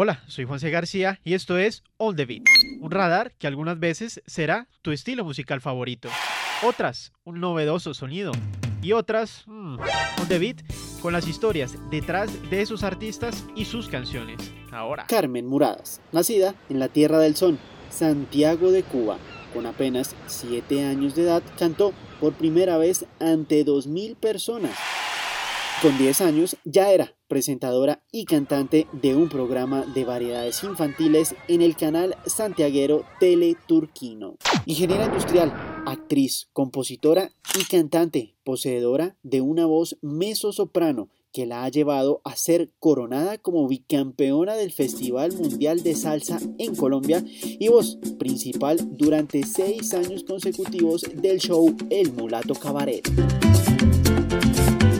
Hola, soy Juanse García y esto es All the Beat, un radar que algunas veces será tu estilo musical favorito, otras un novedoso sonido y otras mmm, On the Beat con las historias detrás de esos artistas y sus canciones. Ahora. Carmen Muradas, nacida en la Tierra del Sol, Santiago de Cuba, con apenas 7 años de edad, cantó por primera vez ante 2.000 personas. Con 10 años ya era presentadora y cantante de un programa de variedades infantiles en el canal santiaguero Teleturquino. Ingeniera industrial, actriz, compositora y cantante, poseedora de una voz mezzo-soprano que la ha llevado a ser coronada como bicampeona del Festival Mundial de Salsa en Colombia y voz principal durante seis años consecutivos del show El Mulato Cabaret.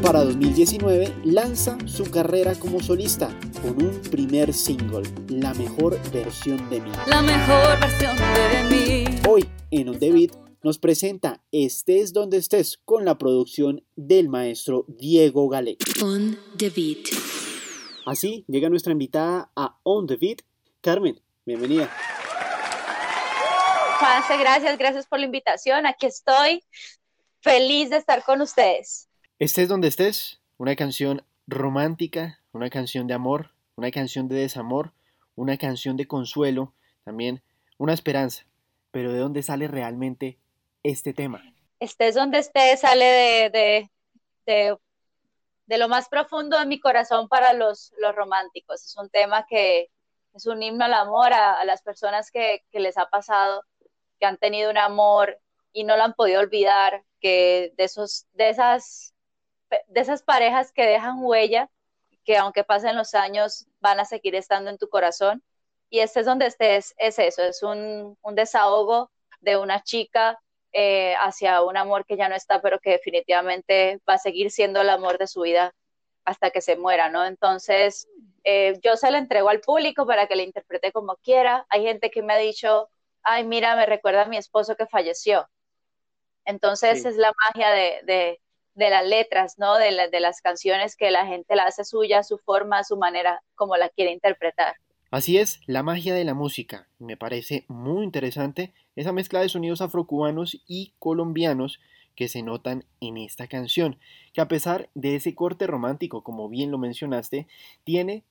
Para 2019 lanza su carrera como solista con un primer single, La mejor versión de mí. La mejor versión de mí. Hoy en On The Beat nos presenta Estés donde estés con la producción del maestro Diego Galé. On the Beat. Así llega nuestra invitada a On The Beat, Carmen. Bienvenida. Juanse, gracias, gracias por la invitación. Aquí estoy feliz de estar con ustedes. Estés donde estés, una canción romántica, una canción de amor, una canción de desamor, una canción de consuelo, también una esperanza. Pero ¿de dónde sale realmente este tema? Estés donde estés, sale de, de, de, lo más profundo de mi corazón para los, los románticos. Es un tema que es un himno al amor a, a las personas que, que les ha pasado, que han tenido un amor y no lo han podido olvidar, que de, esos, de esas de esas parejas que dejan huella, que aunque pasen los años van a seguir estando en tu corazón. Y este es donde estés, es eso, es un, un desahogo de una chica eh, hacia un amor que ya no está, pero que definitivamente va a seguir siendo el amor de su vida hasta que se muera, ¿no? Entonces, eh, yo se la entrego al público para que la interprete como quiera. Hay gente que me ha dicho, ay, mira, me recuerda a mi esposo que falleció. Entonces, sí. es la magia de, de de las letras, ¿no? De, la, de, las canciones que la gente la hace suya, su forma, su manera, como la quiere interpretar. Así es, la magia de la música. Me parece muy interesante esa mezcla de sonidos afrocubanos y colombianos que se notan en esta canción, que a pesar de ese corte romántico, como bien lo mencionaste, tiene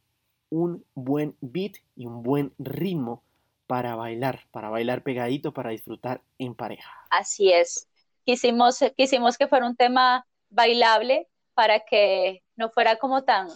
un buen beat y un buen ritmo para bailar, para bailar pegadito, para disfrutar en pareja. Así es. Quisimos, quisimos que fuera un tema bailable para que no fuera como tan,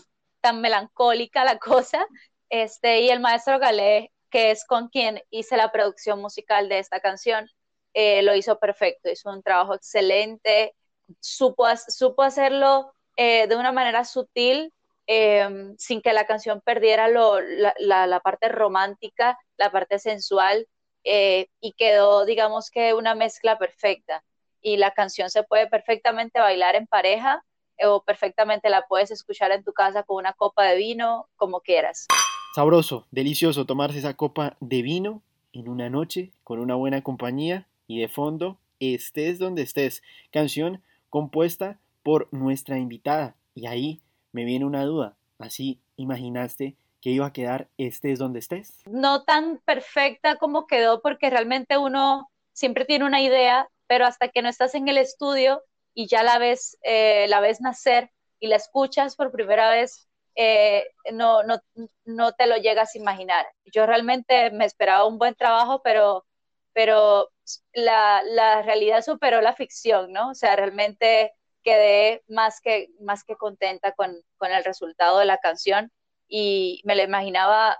tan melancólica la cosa. Este, y el maestro Galé, que es con quien hice la producción musical de esta canción, eh, lo hizo perfecto, hizo un trabajo excelente, supo, supo hacerlo eh, de una manera sutil, eh, sin que la canción perdiera lo, la, la, la, parte romántica, la parte sensual, eh, y quedó, digamos que, una mezcla perfecta y la canción se puede perfectamente bailar en pareja o perfectamente la puedes escuchar en tu casa con una copa de vino, como quieras. Sabroso, delicioso tomarse esa copa de vino en una noche con una buena compañía y de fondo estés donde estés. Canción compuesta por nuestra invitada. Y ahí me viene una duda. Así imaginaste que iba a quedar estés donde estés. No tan perfecta como quedó porque realmente uno siempre tiene una idea pero hasta que no estás en el estudio y ya la ves, eh, la ves nacer y la escuchas por primera vez, eh, no, no, no te lo llegas a imaginar. Yo realmente me esperaba un buen trabajo, pero, pero la, la realidad superó la ficción, ¿no? O sea, realmente quedé más que, más que contenta con, con el resultado de la canción y me lo imaginaba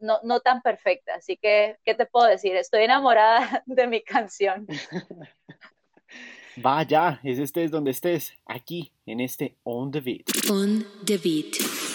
no, no, tan perfecta. Así que, ¿qué te puedo decir? Estoy enamorada de mi canción. Vaya, es estés donde estés, aquí, en este On The Beat. On The Beat.